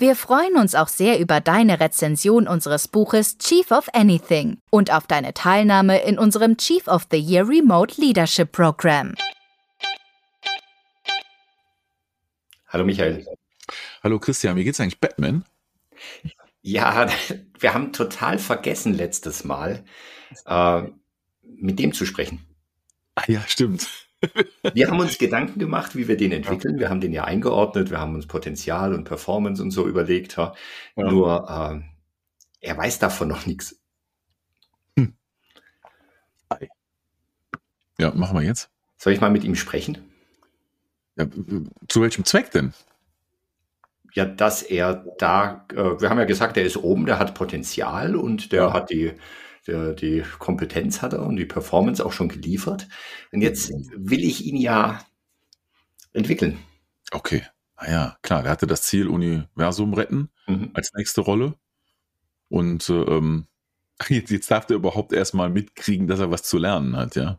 Wir freuen uns auch sehr über deine Rezension unseres Buches Chief of Anything und auf deine Teilnahme in unserem Chief of the Year Remote Leadership Program. Hallo Michael. Hallo Christian, wie geht's eigentlich Batman? Ja, wir haben total vergessen letztes Mal, äh, mit dem zu sprechen. Ah ja, stimmt. Wir haben uns Gedanken gemacht, wie wir den entwickeln. Wir haben den ja eingeordnet, wir haben uns Potenzial und Performance und so überlegt. Ja. Ja. Nur äh, er weiß davon noch nichts. Hm. Ja, machen wir jetzt. Soll ich mal mit ihm sprechen? Ja, zu welchem Zweck denn? Ja, dass er da, äh, wir haben ja gesagt, er ist oben, der hat Potenzial und der ja. hat die der, die Kompetenz hat er und die Performance auch schon geliefert. Und jetzt will ich ihn ja entwickeln. Okay. Ah ja, klar, der hatte das Ziel Universum retten mhm. als nächste Rolle. Und ähm, jetzt, jetzt darf er überhaupt erstmal mitkriegen, dass er was zu lernen hat, ja.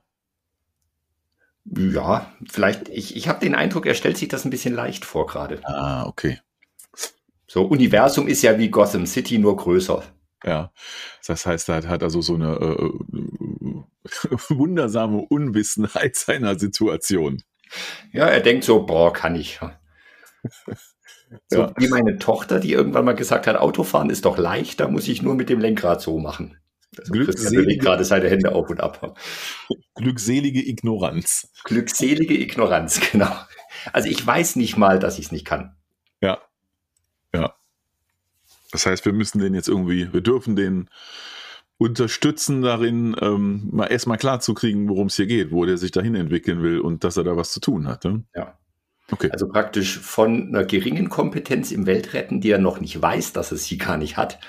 Ja, vielleicht, ich, ich habe den Eindruck, er stellt sich das ein bisschen leicht vor gerade. Ah, okay. So, Universum ist ja wie Gotham City, nur größer. Ja, das heißt, er hat also so eine äh, wundersame Unwissenheit seiner Situation. Ja, er denkt so, boah, kann ich. So ja. wie meine Tochter, die irgendwann mal gesagt hat, Autofahren ist doch leicht, da muss ich nur mit dem Lenkrad so machen. Also Glückselige gerade seine Hände auf und ab. Glückselige Ignoranz. Glückselige Ignoranz, genau. Also ich weiß nicht mal, dass ich es nicht kann. Ja. Ja. Das heißt, wir müssen den jetzt irgendwie, wir dürfen den unterstützen darin, ähm, mal erstmal klar zu kriegen, worum es hier geht, wo der sich dahin entwickeln will und dass er da was zu tun hat. Ne? Ja. Okay. Also praktisch von einer geringen Kompetenz im Weltretten, die er noch nicht weiß, dass er sie gar nicht hat,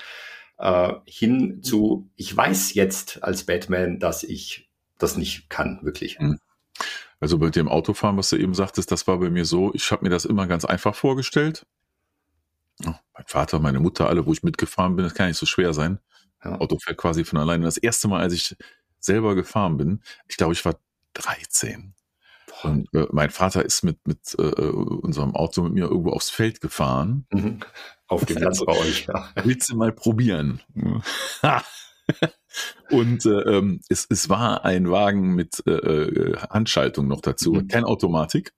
äh, hin zu, ich weiß jetzt als Batman, dass ich das nicht kann, wirklich. Hm. Also bei dem Autofahren, was du eben sagtest, das war bei mir so, ich habe mir das immer ganz einfach vorgestellt. Oh, mein Vater, meine Mutter, alle, wo ich mitgefahren bin, das kann nicht so schwer sein. Ja. Auto fährt quasi von alleine. Das erste Mal, als ich selber gefahren bin, ich glaube, ich war 13. Und äh, mein Vater ist mit, mit äh, unserem Auto mit mir irgendwo aufs Feld gefahren. Mhm. Auf dem Platz bei euch, ja. Willst du mal probieren? Und äh, ähm, es, es war ein Wagen mit äh, äh Handschaltung noch dazu, mhm. kein Automatik.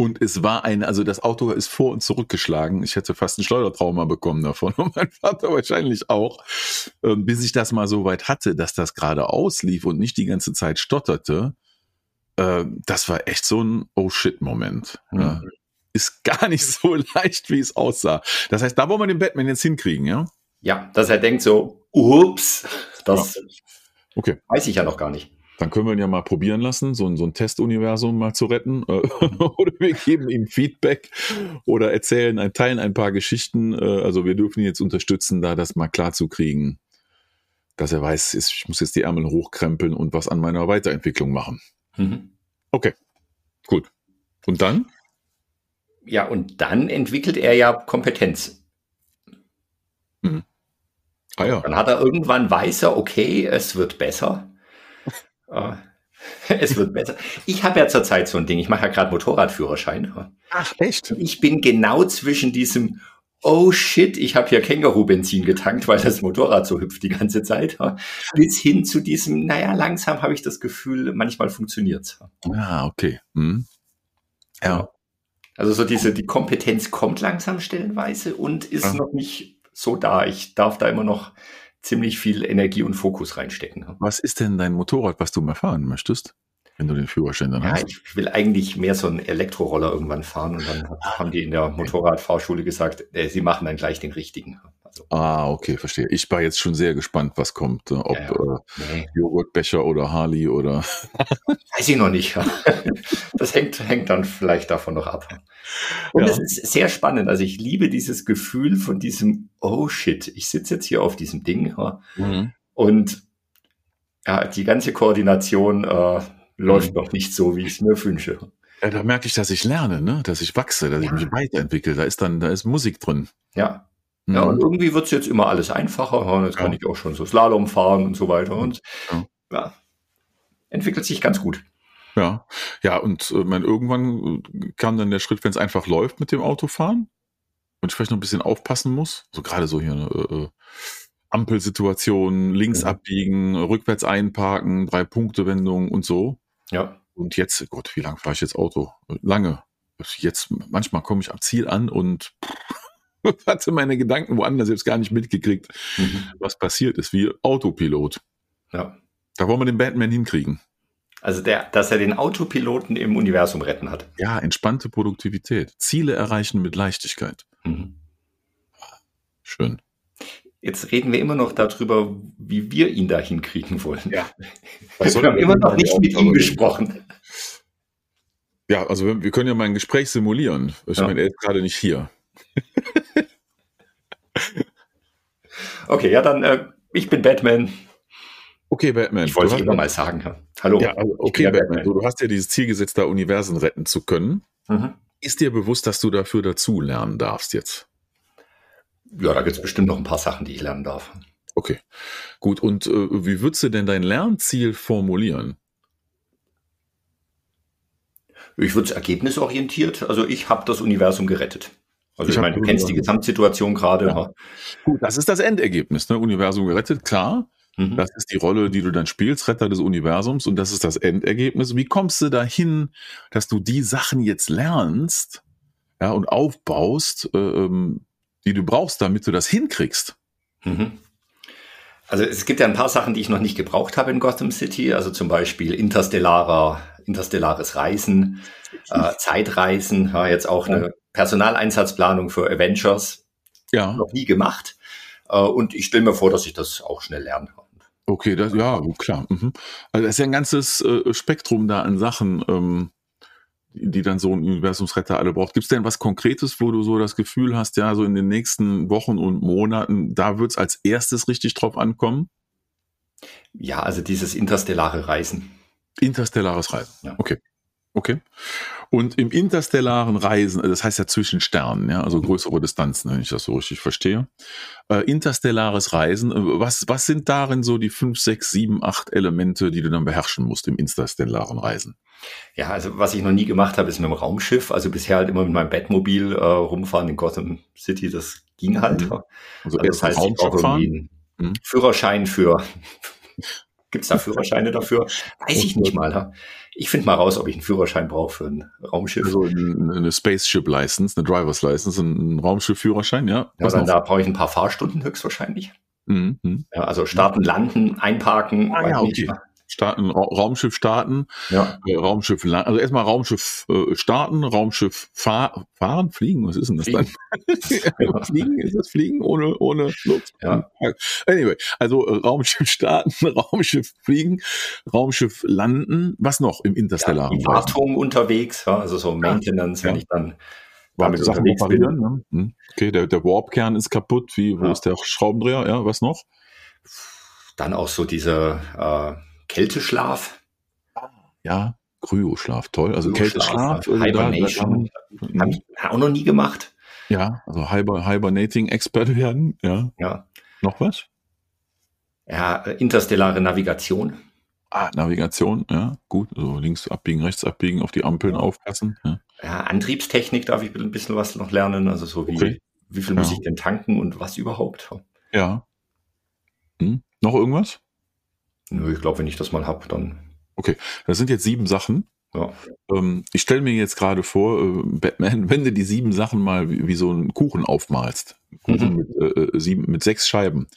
Und es war ein, also das Auto ist vor und zurückgeschlagen. Ich hätte fast ein Schleudertrauma bekommen davon und mein Vater wahrscheinlich auch. Ähm, bis ich das mal so weit hatte, dass das gerade auslief und nicht die ganze Zeit stotterte. Äh, das war echt so ein Oh shit-Moment. Mhm. Ja. Ist gar nicht so leicht, wie es aussah. Das heißt, da wollen wir den Batman jetzt hinkriegen, ja? Ja, dass er denkt so, ups, das ja. okay. weiß ich ja noch gar nicht. Dann können wir ihn ja mal probieren lassen, so ein, so ein Testuniversum mal zu retten. Oder wir geben ihm Feedback oder erzählen, ein, teilen ein paar Geschichten. Äh, also wir dürfen ihn jetzt unterstützen, da das mal klar zu kriegen, dass er weiß, ich muss jetzt die Ärmel hochkrempeln und was an meiner Weiterentwicklung machen. Mhm. Okay, gut. Und dann? Ja, und dann entwickelt er ja Kompetenz. Mhm. Ah ja. Dann hat er irgendwann weiß er, okay, es wird besser. Oh, es wird besser. Ich habe ja zurzeit so ein Ding. Ich mache ja gerade Motorradführerschein. Ach, echt? Ich bin genau zwischen diesem Oh shit, ich habe hier Känguru-Benzin getankt, weil das Motorrad so hüpft die ganze Zeit. Bis hin zu diesem, naja, langsam habe ich das Gefühl, manchmal funktioniert Ah, okay. Hm. Ja. Also so diese, die Kompetenz kommt langsam stellenweise und ist ja. noch nicht so da. Ich darf da immer noch ziemlich viel Energie und Fokus reinstecken. Was ist denn dein Motorrad, was du mal fahren möchtest? wenn du den Führerschein dann ja, hast. Ich will eigentlich mehr so einen Elektroroller irgendwann fahren und dann haben die in der Motorradfahrschule gesagt, äh, sie machen dann gleich den richtigen. Ah, okay, verstehe. Ich war jetzt schon sehr gespannt, was kommt. Äh, ob ja, ja. Äh, nee. Joghurtbecher oder Harley oder. Weiß ich noch nicht. Das hängt, hängt dann vielleicht davon noch ab. Und es ist sehr spannend. Also ich liebe dieses Gefühl von diesem, oh shit, ich sitze jetzt hier auf diesem Ding mhm. und ja, die ganze Koordination äh, läuft noch nicht so, wie ich es mir wünsche. Ja, da merke ich, dass ich lerne, ne? dass ich wachse, dass ja. ich mich weiterentwickle. Da ist dann, da ist Musik drin. Ja. Mhm. Ja, und irgendwie wird es jetzt immer alles einfacher. Jetzt kann ich auch schon so Slalom fahren und so weiter. Und ja, entwickelt sich ganz gut. Ja, ja, und äh, man, irgendwann äh, kam dann der Schritt, wenn es einfach läuft mit dem Autofahren und ich vielleicht noch ein bisschen aufpassen muss. So gerade so hier eine äh, äh Ampelsituation, links ja. abbiegen, rückwärts einparken, drei Punkte Wendung und so. Ja. Und jetzt, Gott, wie lange fahre ich jetzt Auto? Lange. Jetzt, manchmal komme ich am Ziel an und hatte meine Gedanken woanders jetzt gar nicht mitgekriegt, mhm. was passiert ist, wie Autopilot. Ja. Da wollen wir den Batman hinkriegen. Also der, dass er den Autopiloten im Universum retten hat. Ja, entspannte Produktivität. Ziele erreichen mit Leichtigkeit. Mhm. Schön. Jetzt reden wir immer noch darüber, wie wir ihn da hinkriegen wollen. Ja. wir haben immer noch nicht mit ihm gesprochen. Ja, also wir, können ja mal ein Gespräch simulieren. Ich ja. meine, er ist gerade nicht hier. Okay, ja, dann, äh, ich bin Batman. Okay, Batman. Ich wollte es immer mal sagen. Hallo. Ja, also okay, Batman. Batman. Du, du, hast ja dieses Ziel gesetzt, da Universen retten zu können. Mhm. Ist dir bewusst, dass du dafür dazu lernen darfst jetzt? Ja, da gibt es bestimmt noch ein paar Sachen, die ich lernen darf. Okay, gut. Und äh, wie würdest du denn dein Lernziel formulieren? Ich würde es ergebnisorientiert. Also ich habe das Universum gerettet. Also ich, ich meine, du kennst die Gesamtsituation gerade. Ja. Gut, das ist das Endergebnis. Ne? Universum gerettet, klar. Mhm. Das ist die Rolle, die du dann spielst, Retter des Universums und das ist das Endergebnis. Wie kommst du dahin, dass du die Sachen jetzt lernst ja, und aufbaust, äh, ähm, die du brauchst, damit du das hinkriegst? Mhm. Also es gibt ja ein paar Sachen, die ich noch nicht gebraucht habe in Gotham City, also zum Beispiel interstellarer, interstellares Reisen, äh, Zeitreisen, ja, jetzt auch eine Personaleinsatzplanung für Avengers. Ja. Noch nie gemacht. Äh, und ich stelle mir vor, dass ich das auch schnell lernen kann. Okay, das, ja, klar. Mhm. Also das ist ja ein ganzes äh, Spektrum da an Sachen, ähm, die, die dann so ein Universumsretter alle braucht. Gibt es denn was Konkretes, wo du so das Gefühl hast, ja, so in den nächsten Wochen und Monaten, da wird es als erstes richtig drauf ankommen? Ja, also dieses interstellare Reisen. Interstellares Reisen, ja. okay. Okay. Und im interstellaren Reisen, das heißt ja zwischen Sternen, ja, also größere Distanzen, wenn ich das so richtig verstehe. Äh, interstellares Reisen, äh, was, was sind darin so die fünf, sechs, sieben, acht Elemente, die du dann beherrschen musst im interstellaren Reisen? Ja, also was ich noch nie gemacht habe, ist mit dem Raumschiff. Also bisher halt immer mit meinem Bettmobil äh, rumfahren in Gotham City, das ging halt. Mhm. Also, also das heißt, ich brauche irgendwie einen mhm. Führerschein für Gibt es da Führerscheine dafür? Weiß ich nicht mal. Ich finde mal raus, ob ich einen Führerschein brauche für ein Raumschiff. Also eine Spaceship License, eine Driver's License, ein Raumschiff-Führerschein, ja. Ja, da brauche ich ein paar Fahrstunden höchstwahrscheinlich. Mhm. mhm. Ja, also starten, landen, einparken. Ah, ja, okay starten, Raumschiff starten, ja. äh, Raumschiff landen, also erstmal Raumschiff äh, starten, Raumschiff fahr, fahren, fliegen, was ist denn das fliegen. dann? fliegen, ist das Fliegen ohne, ohne Luft? Ja. Anyway, also äh, Raumschiff starten, Raumschiff fliegen, Raumschiff landen, was noch im Interstellaren? Ja, Wartung unterwegs, ja, also so Maintenance, ja. wenn ich dann damit Sachen reparieren. Ne? Hm. Okay, der, der Warp-Kern ist kaputt, wie, wo ist der Schraubendreher, ja, was noch? Dann auch so diese äh, Kälteschlaf. Ja, Kryoschlaf, toll. Also Kälteschlaf. Hibernation. Also Habe ich auch noch nie gemacht. Ja, also Hibernating-Expert werden. Ja. ja. Noch was? Ja, interstellare Navigation. Ah, Navigation, ja, gut. Also links abbiegen, rechts abbiegen, auf die Ampeln aufpassen. Ja. ja. Antriebstechnik darf ich ein bisschen was noch lernen. Also so wie, okay. wie viel ja. muss ich denn tanken und was überhaupt? Ja. Hm. Noch irgendwas? Nö, ich glaube, wenn ich das mal habe, dann. Okay, das sind jetzt sieben Sachen. Ja. Ähm, ich stelle mir jetzt gerade vor, äh, Batman, wenn du die sieben Sachen mal wie, wie so einen Kuchen aufmalst, Kuchen mhm. mit, äh, äh, sieben, mit sechs Scheiben,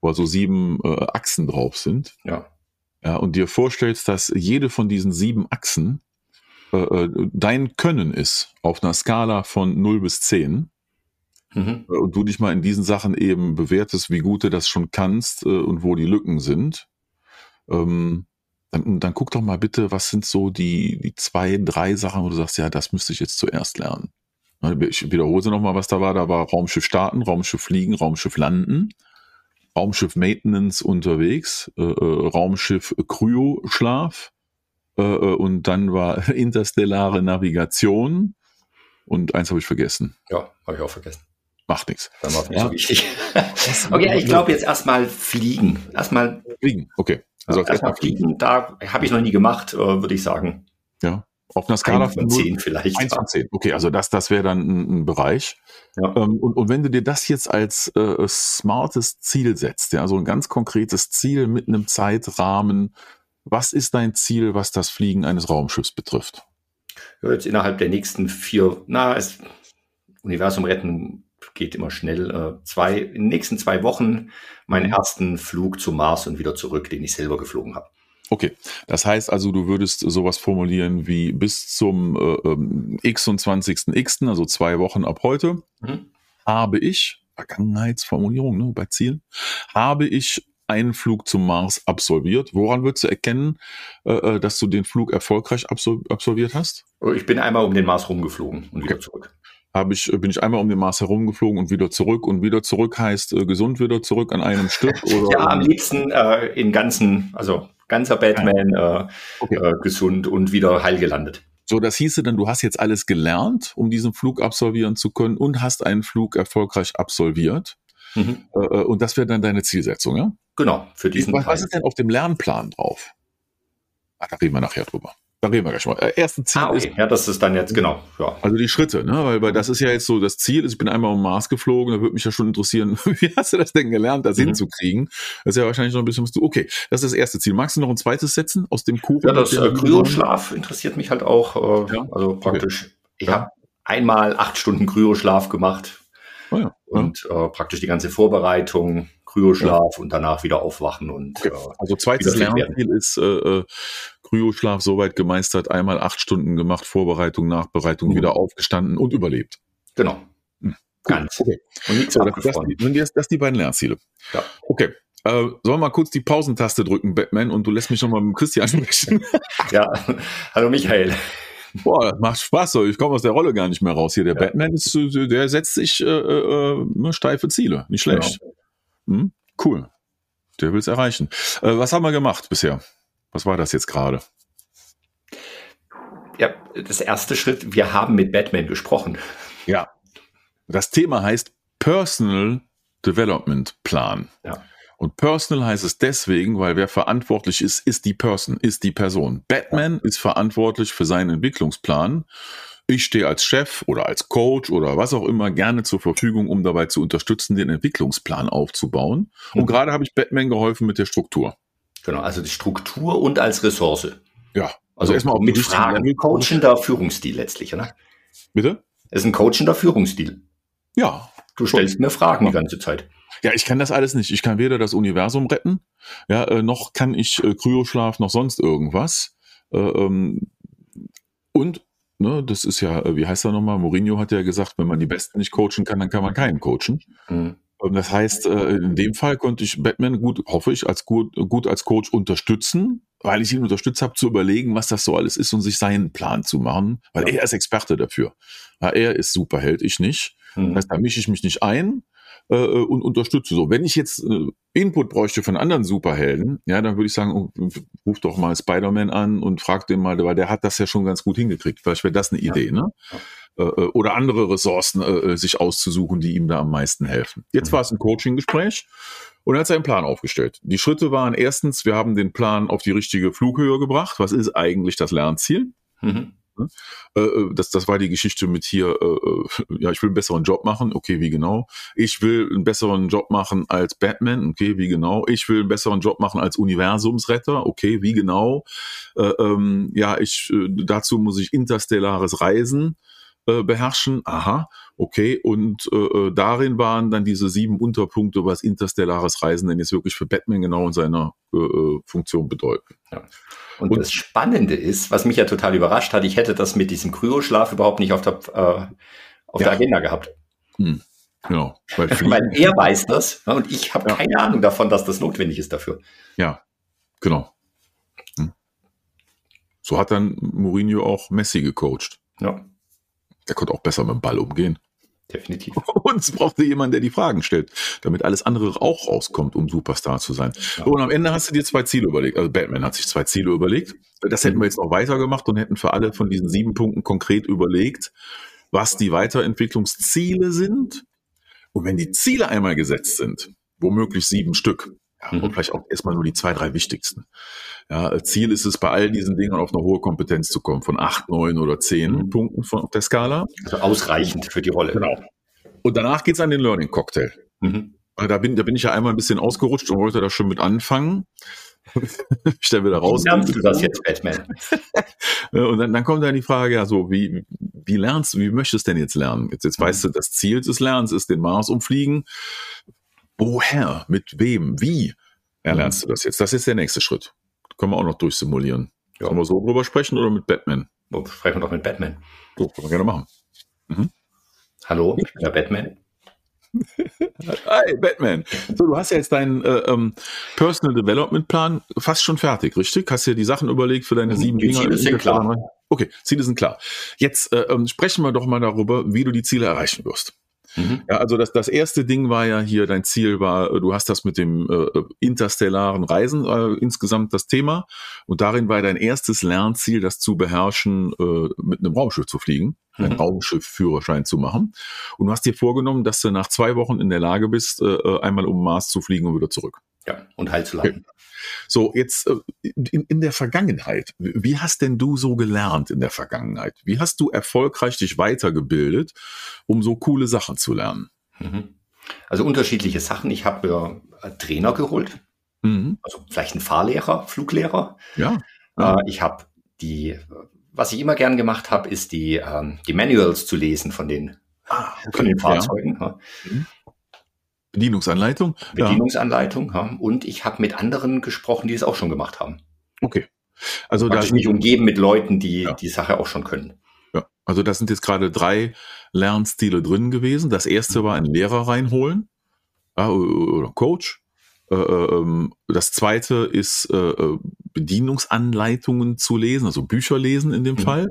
wo so sieben äh, Achsen drauf sind. Ja. Ja, und dir vorstellst, dass jede von diesen sieben Achsen äh, äh dein Können ist auf einer Skala von 0 bis 10. Mhm. Und du dich mal in diesen Sachen eben bewertest, wie gut du das schon kannst und wo die Lücken sind ähm, dann, dann guck doch mal bitte, was sind so die, die zwei, drei Sachen, wo du sagst, ja, das müsste ich jetzt zuerst lernen. Ich wiederhole nochmal, was da war. Da war Raumschiff starten, Raumschiff fliegen, Raumschiff landen, Raumschiff Maintenance unterwegs, äh, äh Raumschiff Kryo-Schlaf, Äh, äh, und dann war interstellare Navigation. Und eins habe ich vergessen. Ja, habe ich auch vergessen. Macht nichts. Dann war nicht ja. so wichtig. okay, ich glaube jetzt erstmal fliegen. Erstmal fliegen, okay. Also erstmal fliegen, da habe ich noch nie gemacht, äh, würde ich sagen. Ja. Auf einer Skala von 10 vielleicht. 1 von 10. Okay, also das, das wäre dann ein, ein Bereich. Ja. Ähm, und, und wenn du dir das jetzt als äh, smartes Ziel setzt, ja, also ein ganz konkretes Ziel mit einem Zeitrahmen, was ist dein Ziel, was das Fliegen eines Raumschiffs betrifft? Ja, jetzt innerhalb der nächsten vier, na, es, Universum retten geht immer schnell. Äh, zwei, in den nächsten zwei Wochen meinen mhm. ersten Flug zum Mars und wieder zurück, den ich selber geflogen habe. Okay, das heißt also, du würdest sowas formulieren wie bis zum äh, ähm, 26.x., also zwei Wochen ab heute, mhm. habe ich, Vergangenheitsformulierung ne, bei Zielen, habe ich einen Flug zum Mars absolviert. Woran würdest du erkennen, äh, äh dass du den Flug erfolgreich absolviert hast? Ich bin einmal um den Mars rumgeflogen und wieder zurück. Habe ich, bin ich einmal um den Mars herumgeflogen und wieder zurück und wieder zurück heißt äh, gesund wieder zurück an einem Stück? Oder ja, am liebsten äh, in ganzen, also ganzer Batman äh, okay. äh, gesund und wieder heil gelandet. So, das hieße dann, du hast jetzt alles gelernt, um diesen Flug absolvieren zu können und hast einen Flug erfolgreich absolviert. Mhm. Äh, äh und das wäre dann deine Zielsetzung, ja? Genau, für diesen Was, was ist denn auf dem Lernplan drauf? Ah, da reden wir nachher drüber. Da reden wir gleich mal. Äh, erste Ziel ah, okay. ist. Ja, das ist dann jetzt, genau. Ja. Also die Schritte, ne? Weil, weil das ist ja jetzt so das Ziel. Ich bin einmal um Mars geflogen, da würde mich ja schon interessieren, wie hast du das denn gelernt, das mhm. hinzukriegen? Das ist ja wahrscheinlich noch ein bisschen was du. Okay, das ist das erste Ziel. Magst du noch ein zweites setzen aus dem Kuchen? Ja, das äh, Kryoschlaf interessiert mich halt auch. Äh, ja? Also praktisch. Okay. Ich ja. habe einmal acht Stunden Kryoschlaf gemacht. Oh ja. Und äh, praktisch die ganze Vorbereitung, Kryoschlaf ja. und danach wieder aufwachen und okay. äh, also zweites Lernziel ist äh, äh, Kryoschlaf soweit gemeistert, einmal acht Stunden gemacht, Vorbereitung, Nachbereitung, mhm. wieder aufgestanden und überlebt. Genau. Mhm. Ganz. Okay. Und so, das, das, die, das, das die beiden Lernziele. Ja. Okay. Äh, sollen wir mal kurz die Pausentaste drücken, Batman, und du lässt mich nochmal mit Christian sprechen? ja, hallo Michael. Boah, das macht Spaß, ich komme aus der Rolle gar nicht mehr raus hier. Der ja. Batman ist, der setzt sich äh, äh, äh steife Ziele, nicht schlecht. Genau. Hm? Cool. Der will es erreichen. Äh, was haben wir gemacht bisher? Was war das jetzt gerade? Ja, das erste Schritt, wir haben mit Batman gesprochen. Ja. Das Thema heißt Personal Development Plan. Ja. Und Personal heißt es deswegen, weil wer verantwortlich ist, ist die Person, ist die Person. Batman ist verantwortlich für seinen Entwicklungsplan. Ich stehe als Chef oder als Coach oder was auch immer gerne zur Verfügung, um dabei zu unterstützen, den Entwicklungsplan aufzubauen. Und mhm. gerade habe ich Batman geholfen mit der Struktur. Genau, also die Struktur und als Ressource. Ja. Also, also erstmal mit Fragen. Coachender Führungsstil letztlich, oder? Bitte? Es ist ein coachender Führungsstil. Ja. Du stellst mir Fragen ja. die ganze Zeit. Ja, ich kann das alles nicht. Ich kann weder das Universum retten, ja, äh, noch kann ich äh, Kryoschlaf, noch sonst irgendwas. Äh, ähm, und, ne, das ist ja, äh, wie heißt er nochmal? Mourinho hat ja gesagt, wenn man die Besten nicht coachen kann, dann kann man keinen coachen. Mhm. Das heißt, äh, in dem Fall konnte ich Batman gut, hoffe ich, als gut, gut als Coach unterstützen, weil ich ihn unterstützt habe, zu überlegen, was das so alles ist und sich seinen Plan zu machen, weil er ist Experte dafür. Ja, er ist Superheld, ich nicht. Mhm. Das heißt, da mische ich mich nicht ein äh, und unterstütze. So, wenn ich jetzt äh, Input bräuchte von anderen Superhelden, ja, dann würde ich sagen, oh, ruf doch mal Spider-Man an und frag den mal, weil der hat das ja schon ganz gut hingekriegt. Vielleicht wäre das eine Idee, ja. ne? Äh, äh, oder andere Ressourcen äh, äh, sich auszusuchen, die ihm da am meisten helfen. Jetzt mhm. war es ein Coaching-Gespräch und er hat seinen Plan aufgestellt. Die Schritte waren erstens, wir haben den Plan auf die richtige Flughöhe gebracht. Was ist eigentlich das Lernziel? Mhm. Ne? Äh, äh, das, das war die Geschichte mit hier, äh, äh, ja, ich will einen besseren Job machen, okay, wie genau? Ich will einen besseren Job machen als Batman, okay, wie genau? Ich will einen besseren Job machen als Universumsretter, okay, wie genau? Äh, ähm, ja, ich, äh, dazu muss ich interstellares Reisen äh, beherrschen. Aha, okay. Und äh, äh, darin waren dann diese sieben Unterpunkte, was interstellares Reisen denn jetzt wirklich für Batman genau in seiner äh, äh, Funktion bedeuten. Ja. Und, und, das Spannende ist, was mich ja total überrascht hat, ich hätte das mit diesem Kryoschlaf überhaupt nicht auf der, äh, auf ja. der Agenda gehabt. Hm. Genau. Weil, weil er weiß das und ich habe ja. keine Ahnung davon, dass das notwendig ist dafür. Ja, genau. Hm. So hat dann Mourinho auch Messi gecoacht. Ja. Der konnte auch besser mit dem Ball umgehen. definitiv. Und es brauchte jemand, der die Fragen stellt, damit alles andere auch rauskommt, um Superstar zu sein. Ja. Und am Ende hast du dir zwei Ziele überlegt. Also Batman hat sich zwei Ziele überlegt. Das hätten wir jetzt auch weitergemacht und hätten für alle von diesen sieben Punkten konkret überlegt, was die Weiterentwicklungsziele sind. Und wenn die Ziele einmal gesetzt sind, womöglich sieben Stück, ja, mhm. und vielleicht auch erstmal nur die zwei, drei wichtigsten. Ja, Ziel ist es, bei all diesen Dingen auf eine hohe Kompetenz zu kommen, von acht, neun oder zehn mhm. Punkten von, auf der Skala. Also ausreichend für die Rolle. Genau. Und danach geht's an den Learning Cocktail. Mhm. Da bin, da bin ich ja einmal ein bisschen ausgerutscht und wollte da schon mit anfangen. ich stelle wieder raus. Wie lernst du das jetzt, Batman? und dann, dann kommt dann die Frage, ja, so, wie, wie lernst du, wie möchtest du denn jetzt lernen? Jetzt, jetzt mhm. weißt du, das Ziel des Lernens ist den Mars umfliegen. Woher? Mit wem? Wie erlernst mhm. du das jetzt? Das ist der nächste Schritt. Können wir auch noch durchsimulieren. Ja. Sollen wir so drüber sprechen oder mit Batman? Oh, sprechen wir doch mit Batman. So, können wir gerne machen. Mhm. Hallo, ich bin der Batman. Hi, Batman. So, du hast ja jetzt deinen äh, ähm, Personal Development Plan fast schon fertig, richtig? Hast dir die Sachen überlegt für deine mhm, sieben die Dinger? Ziele sind klar. Okay, Ziele sind klar. Jetzt äh, ähm, sprechen wir doch mal darüber, wie du die Ziele erreichen wirst. Mhm. Ja, also das, das erste Ding war ja hier, dein Ziel war, äh, du hast das mit dem äh, interstellaren Reisen äh, insgesamt das Thema und darin war dein erstes Lernziel, das zu beherrschen, äh, mit einem Raumschiff zu fliegen, mhm. einen Raumschiffführerschein zu machen. Und du hast dir vorgenommen, dass du nach zwei Wochen in der Lage bist, äh, äh einmal um Mars zu fliegen und wieder zurück. Ja, und heil zu landen. So, jetzt äh, in, in der Vergangenheit, wie hast denn du so gelernt in der Vergangenheit? Wie hast du erfolgreich dich weitergebildet, um so coole Sachen zu lernen? Mhm. Also unterschiedliche Sachen. Ich habe mir äh, Trainer geholt, mhm. also vielleicht ein Fahrlehrer, Fluglehrer. Ja. ja. Äh, ich habe die, was ich immer gern gemacht habe, ist die, ähm, die Manuals zu lesen von den, ah, okay. von den Fahrzeugen. Ja. Mhm. Bedienungsanleitung? Bedienungsanleitung, ja. ja. Und ich habe mit anderen gesprochen, die es auch schon gemacht haben. Okay. Also da mich umgeben mit Leuten, die ja. die Sache auch schon können. Ja, also das sind jetzt gerade drei Lernstile drin gewesen. Das erste war ein Lehrer reinholen oder Coach. Äh, äh, ähm, das zweite ist äh, Bedienungsanleitungen zu lesen, also Bücher lesen in dem mhm. Fall.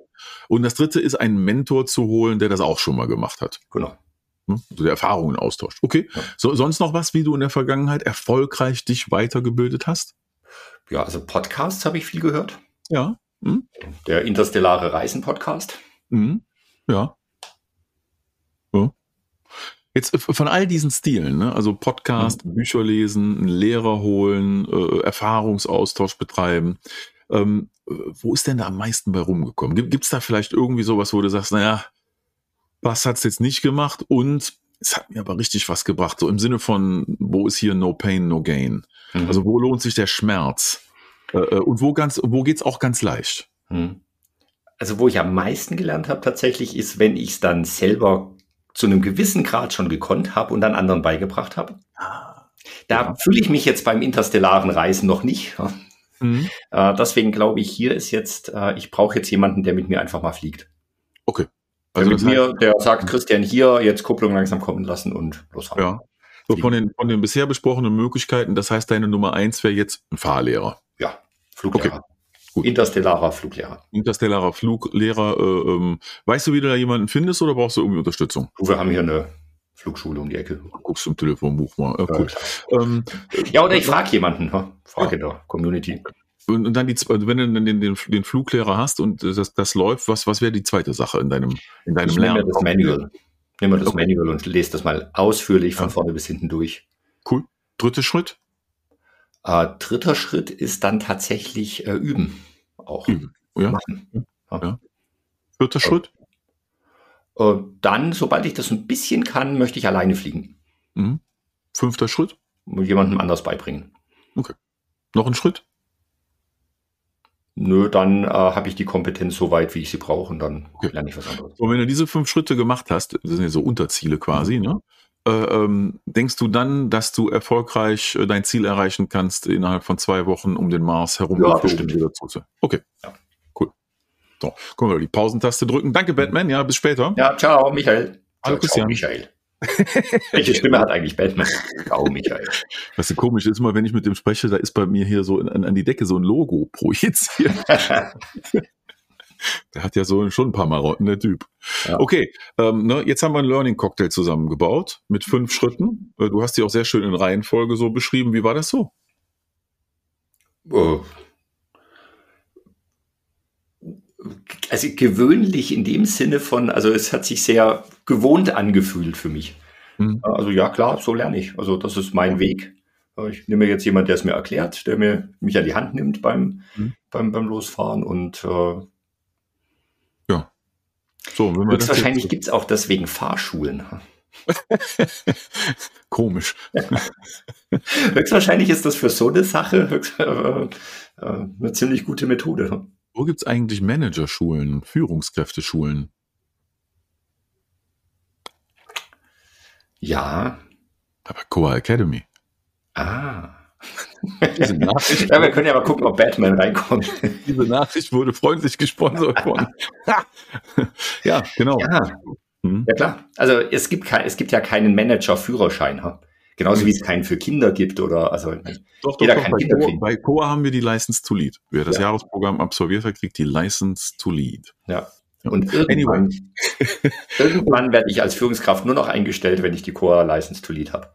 Und das dritte ist einen Mentor zu holen, der das auch schon mal gemacht hat. Genau. Ne? Also der Erfahrungen austauscht. Okay. Ja. So, sonst noch was, wie du in der Vergangenheit erfolgreich dich weitergebildet hast? Ja, also Podcasts habe ich viel gehört. Ja. Hm? Der Interstellare Reisen Podcast. Hm. Ja. ja. Jetzt äh, von all diesen Stilen, ne? also Podcast, mhm. Bücher lesen, einen Lehrer holen, äh, Erfahrungsaustausch betreiben. Ähm, äh, wo ist denn da am meisten bei rumgekommen? Gibt es da vielleicht irgendwie sowas, wo du sagst, naja, was hat's jetzt nicht gemacht und es hat mir aber richtig was gebracht, so im Sinne von, wo ist hier no pain, no gain? Mhm. Also wo lohnt sich der Schmerz? Äh, äh und wo ganz, wo geht's auch ganz leicht? Mhm. Also wo ich am meisten gelernt habe tatsächlich ist, wenn ich es dann selber zu einem gewissen Grad schon gekonnt habe und dann anderen beigebracht habe. Ah, da ja. fühle ich mich jetzt beim interstellaren Reisen noch nicht. Mhm. Äh, deswegen glaube ich, hier ist jetzt, äh, ich brauche jetzt jemanden, der mit mir einfach mal fliegt. Also mit mir, der sagt, Christian, hier jetzt Kupplung langsam kommen lassen und losfahren. Ja. So von den, von den bisher besprochenen Möglichkeiten, das heißt, deine Nummer eins wäre jetzt ein Fahrlehrer. Ja, Fluglehrer. Okay. Gut. Interstellarer Fluglehrer. Interstellarer Fluglehrer. Äh, ähm, weißt du, wie du da jemanden findest oder brauchst du irgendwie Unterstützung? Wir haben hier eine Flugschule um die Ecke. Guckst du im Telefonbuch mal. Ja, cool. ähm, ja oder ich frage jemanden. Frage ja. in der Community. Und dann die, wenn du den, den, den Fluglehrer hast und das, das läuft, was, was wäre die zweite Sache in deinem, in deinem ich Lernen? Nehme das Manual. Nimm das okay. Manual und lese das mal ausführlich von ja. vorne bis hinten durch. Cool. Dritter Schritt? Äh, dritter Schritt ist dann tatsächlich äh, üben. Auch. Üben. Ja. Machen. ja. Vierter ja. Schritt? Äh, dann, sobald ich das ein bisschen kann, möchte ich alleine fliegen. Mhm. Fünfter Schritt? Jemandem anders beibringen. Okay. Noch ein Schritt? Nö, dann äh, habe ich die Kompetenz so weit, wie ich sie brauche und dann okay. lerne ich was anderes. Und wenn du diese fünf Schritte gemacht hast, das sind ja so Unterziele quasi, mhm. ne? Äh, ähm, denkst du dann, dass du erfolgreich äh, dein Ziel erreichen kannst innerhalb von zwei Wochen um den Mars herum? Ja, bestimmt. Okay, ja. cool. So, können wir die Pausentaste drücken. Danke, Batman. Ja, bis später. Ja, ciao, Michael. Hallo, Christian. Ciao, Michael. Welche Stimme hat eigentlich Batman? Ciao, Michael. Was so komisch ist, immer wenn ich mit dem spreche, da ist bei mir hier so an, an die Decke so ein Logo projiziert. Der hat ja so schon ein paar Marotten, der Typ. Ja. Okay, ähm, ne, jetzt haben wir einen Learning Cocktail zusammengebaut mit fünf Schritten. Äh, du hast die auch sehr schön in Reihenfolge so beschrieben. Wie war das so? Oh. Also gewöhnlich in dem Sinne von, also es hat sich sehr gewohnt angefühlt für mich. Mhm. Also ja, klar, so lerne ich. Also das ist mein Weg. Ich nehme jetzt jemand, der es mir erklärt, der mir mich an die Hand nimmt beim, mhm. beim, beim Losfahren und äh, ja. So, wenn wir wahrscheinlich gibt es auch deswegen Fahrschulen. Komisch. Höchstwahrscheinlich ist das für so eine Sache höchst, äh, äh, eine ziemlich gute Methode. Wo gibt es eigentlich Managerschulen, Führungskräfteschulen? Ja. Aber Coa Academy. Ah. Diese Nachricht. ja, wir können ja mal gucken, ob Batman reinkommt. Diese Nachricht wurde freundlich gesponsert von. ja, genau. Ja. Mhm. ja, klar. Also es gibt, kein, es gibt ja keinen Manager-Führerschein. Genauso mhm. wie es keinen für Kinder gibt oder also doch, doch, doch, bei, Coa, bei Coa haben wir die License to Lead. Wer das ja. Jahresprogramm absolviert hat, kriegt die License to Lead. Ja. Und irgendwann, irgendwann werde ich als Führungskraft nur noch eingestellt, wenn ich die Coa License to Lead habe.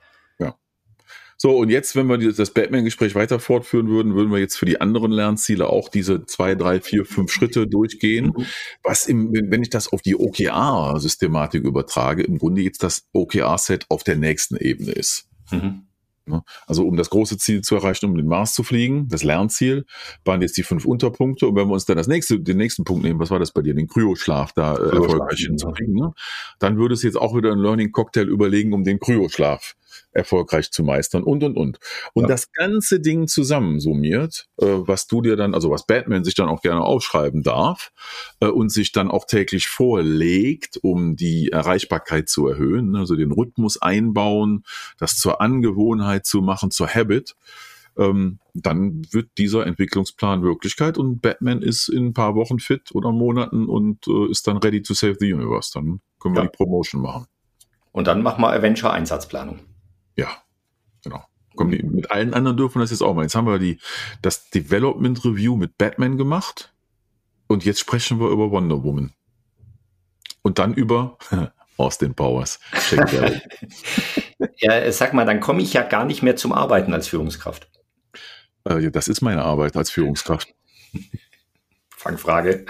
So, und jetzt, wenn wir das Batman-Gespräch weiter fortführen würden, würden wir jetzt für die anderen Lernziele auch diese zwei, drei, vier, fünf Schritte durchgehen. Mhm. Was im, wenn ich das auf die OKR-Systematik übertrage, im Grunde jetzt das OKR-Set auf der nächsten Ebene ist. Mhm. Ne? Also um das große Ziel zu erreichen, um den Mars zu fliegen, das Lernziel, waren jetzt die fünf Unterpunkte. Und wenn wir uns dann das nächste, den nächsten Punkt nehmen, was war das bei dir, den Kryoschlaf da äh, erfolgreich hinzukriegen, ne? dann würde es jetzt auch wieder ein Learning Cocktail überlegen, um den Kryoschlaf erfolgreich zu meistern und, und, und. Und ja. das ganze Ding zusammensummiert, äh, was du dir dann, also was Batman sich dann auch gerne aufschreiben darf äh, und sich dann auch täglich vorlegt, um die Erreichbarkeit zu erhöhen, also den Rhythmus einbauen, das zur Angewohnheit zu machen, zur Habit, ähm, dann wird dieser Entwicklungsplan Wirklichkeit und Batman ist in ein paar Wochen fit oder Monaten und äh, ist dann ready to save the universe. Dann können wir ja. die Promotion machen. Und dann machen wir Avenger-Einsatzplanung. Ja, genau. Komm, mit allen anderen dürfen wir das jetzt auch mal. Jetzt haben wir die, das Development Review mit Batman gemacht und jetzt sprechen wir über Wonder Woman. Und dann über Austin Powers. ja, sag mal, dann komme ich ja gar nicht mehr zum Arbeiten als Führungskraft. Äh, das ist meine Arbeit als Führungskraft. Fangfrage.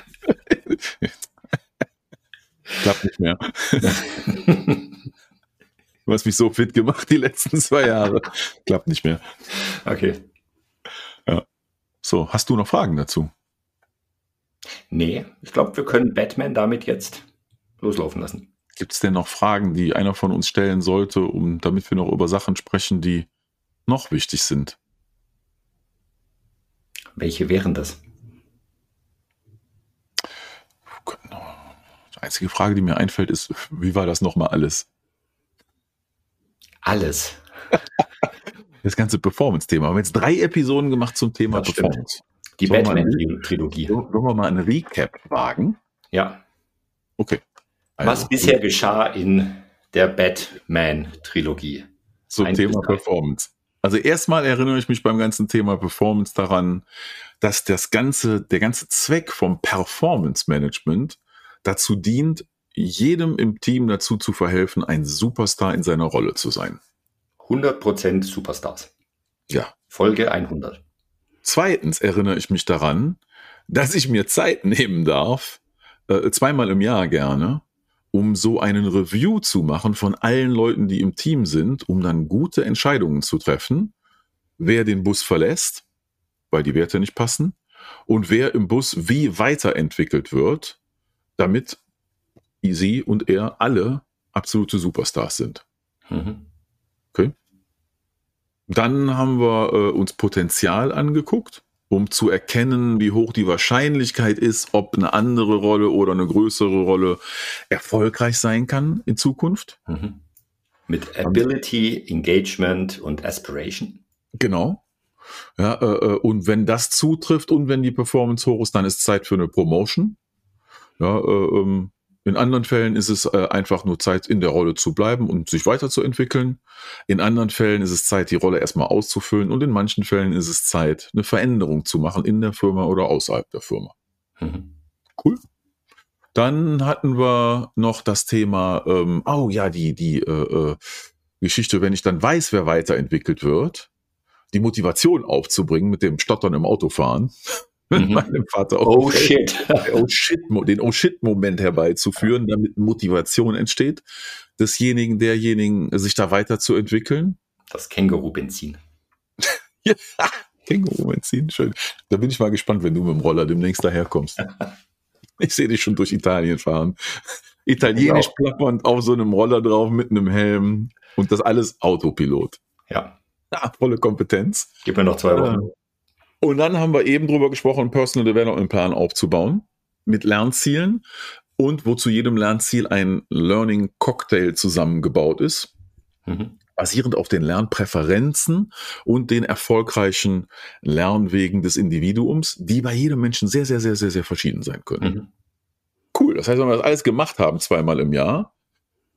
Klappt nicht mehr. Du hast mich so fit gemacht die letzten zwei Jahre. Klappt nicht mehr. Okay. Ja. So, hast du noch Fragen dazu? Nee, ich glaube, wir können Batman damit jetzt loslaufen lassen. Gibt es denn noch Fragen, die einer von uns stellen sollte, um damit wir noch über Sachen sprechen, die noch wichtig sind? Welche wären das? Die einzige Frage, die mir einfällt, ist, wie war das nochmal alles? Alles. Das ganze Performance-Thema. Wir haben jetzt drei Episoden gemacht zum Thema das Performance. Stimmt. Die Batman-Trilogie. Wollen wir mal einen Recap wagen? Ja. Okay. Also, Was bisher geschah in der Batman-Trilogie? Zum Thema Performance. Also erstmal erinnere ich mich beim ganzen Thema Performance daran, dass das ganze, der ganze Zweck vom Performance Management dazu dient, jedem im Team dazu zu verhelfen, ein Superstar in seiner Rolle zu sein. 100% Superstars. Ja. Folge 100. Zweitens erinnere ich mich daran, dass ich mir Zeit nehmen darf, äh, zweimal im Jahr gerne, um so einen Review zu machen von allen Leuten, die im Team sind, um dann gute Entscheidungen zu treffen, wer den Bus verlässt, weil die Werte nicht passen, und wer im Bus wie weiterentwickelt wird, damit sie und er alle absolute Superstars sind. Mhm. Okay. Dann haben wir äh, uns Potenzial angeguckt, um zu erkennen, wie hoch die Wahrscheinlichkeit ist, ob eine andere Rolle oder eine größere Rolle erfolgreich sein kann in Zukunft. Mhm. Mit Ability, Engagement und Aspiration. Genau. Ja, äh, äh, und wenn das zutrifft und wenn die Performance hoch ist, dann ist Zeit für eine Promotion. Ja, äh, ähm, in anderen Fällen ist es äh, einfach nur Zeit, in der Rolle zu bleiben und sich weiterzuentwickeln. In anderen Fällen ist es Zeit, die Rolle erstmal auszufüllen. Und in manchen Fällen ist es Zeit, eine Veränderung zu machen in der Firma oder außerhalb der Firma. Mhm. Cool. Dann hatten wir noch das Thema, ähm, oh ja, die, die äh, äh, Geschichte, wenn ich dann weiß, wer weiterentwickelt wird, die Motivation aufzubringen mit dem Stottern im Autofahren. Mhm. meinem Vater oh shit. oh shit, den Oh shit Moment herbeizuführen, damit Motivation entsteht desjenigen, derjenigen, sich da weiterzuentwickeln. Das Känguru-Benzin. ja, Känguru-Benzin, schön. Da bin ich mal gespannt, wenn du mit dem Roller demnächst daherkommst. ich sehe dich schon durch Italien fahren. Italienisch genau. plappernd auf so einem Roller drauf mit einem Helm und das alles Autopilot. Ja. Ah, volle Kompetenz. Gib mir noch zwei Wochen. Und dann haben wir eben drüber gesprochen, einen Personal Development Plan aufzubauen mit Lernzielen und wo zu jedem Lernziel ein Learning Cocktail zusammengebaut ist, mhm. basierend auf den Lernpräferenzen und den erfolgreichen Lernwegen des Individuums, die bei jedem Menschen sehr, sehr, sehr, sehr, sehr verschieden sein können. Mhm. Cool. Das heißt, wenn wir das alles gemacht haben, zweimal im Jahr,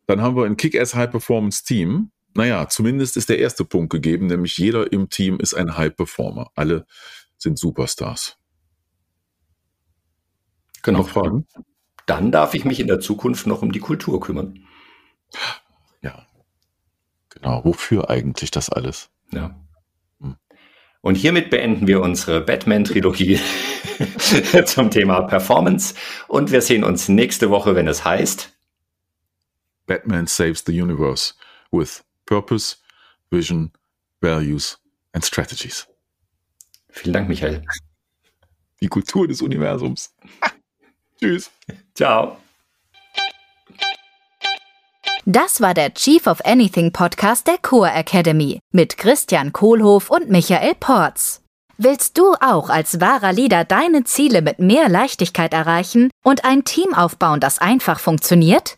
dann haben wir ein Kick-Ass High Performance Team, naja, zumindest ist der erste Punkt gegeben, nämlich jeder im Team ist ein High Performer. Alle sind Superstars. Genau. Noch Fragen? Dann darf ich mich in der Zukunft noch um die Kultur kümmern. Ja. Genau. Wofür eigentlich das alles? Ja. Hm. Und hiermit beenden wir unsere Batman-Trilogie zum Thema Performance. Und wir sehen uns nächste Woche, wenn es heißt Batman Saves the Universe with Purpose, Vision, Values and Strategies. Vielen Dank, Michael. Die Kultur des Universums. Tschüss. Ciao. Das war der Chief of Anything Podcast der Core Academy mit Christian Kohlhoff und Michael Porz. Willst du auch als wahrer Leader deine Ziele mit mehr Leichtigkeit erreichen und ein Team aufbauen, das einfach funktioniert?